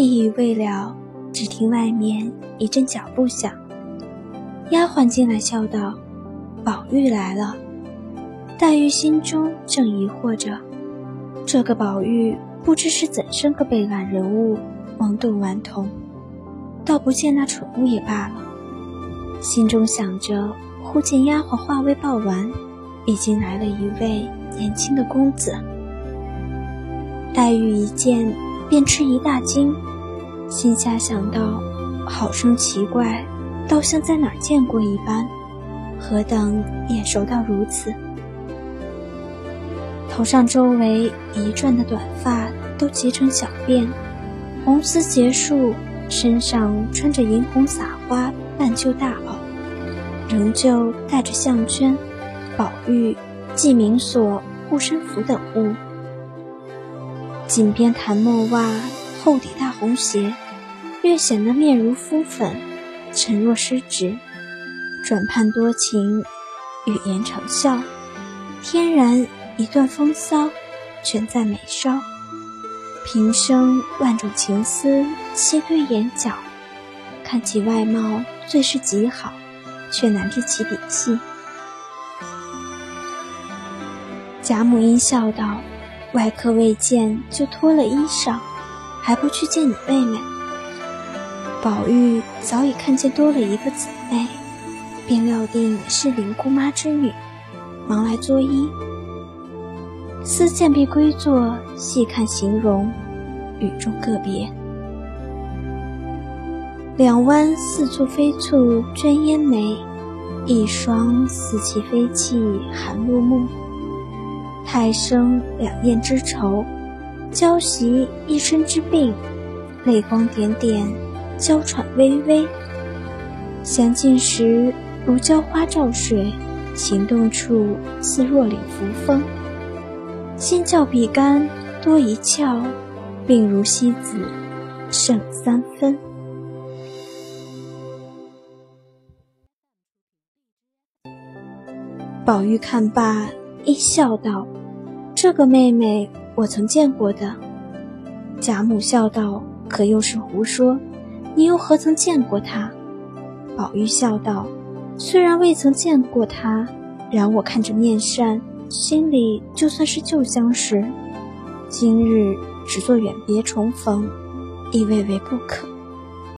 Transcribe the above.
一语未了，只听外面一阵脚步响，丫鬟进来笑道：“宝玉来了。”黛玉心中正疑惑着，这个宝玉不知是怎生个悲婉人物，懵懂顽童，倒不见那蠢物也罢了。心中想着，忽见丫鬟话未报完，已经来了一位年轻的公子。黛玉一见，便吃一大惊。心下想到，好生奇怪，倒像在哪儿见过一般，何等眼熟到如此？头上周围一转的短发都结成小辫，红丝结束，身上穿着银红撒花半旧大袄，仍旧戴着项圈、宝玉、记名锁、护身符等物，锦边檀墨袜。厚底大红鞋，略显得面如敷粉，沉若失职。转盼多情，语言长笑，天然一段风骚，全在眉梢。平生万种情思悉堆眼角，看其外貌最是极好，却难知其底细。贾母因笑道：“外客未见，就脱了衣裳。”还不去见你妹妹？宝玉早已看见多了一个姊妹，便料定是林姑妈之女，忙来作揖。思见必归坐，细看形容，与众个别。两弯似蹙非蹙娟烟眉，一双似泣非泣含落目。太生两燕之愁。娇袭一身之病，泪光点点，娇喘微微。相近时如娇花照水，行动处似若领扶风。心较比干多一窍，病如西子胜三分。宝玉看罢，一笑道：“这个妹妹。”我曾见过的，贾母笑道：“可又是胡说？你又何曾见过她？”宝玉笑道：“虽然未曾见过她，然我看着面善，心里就算是旧相识。今日只做远别重逢，亦未为不可。”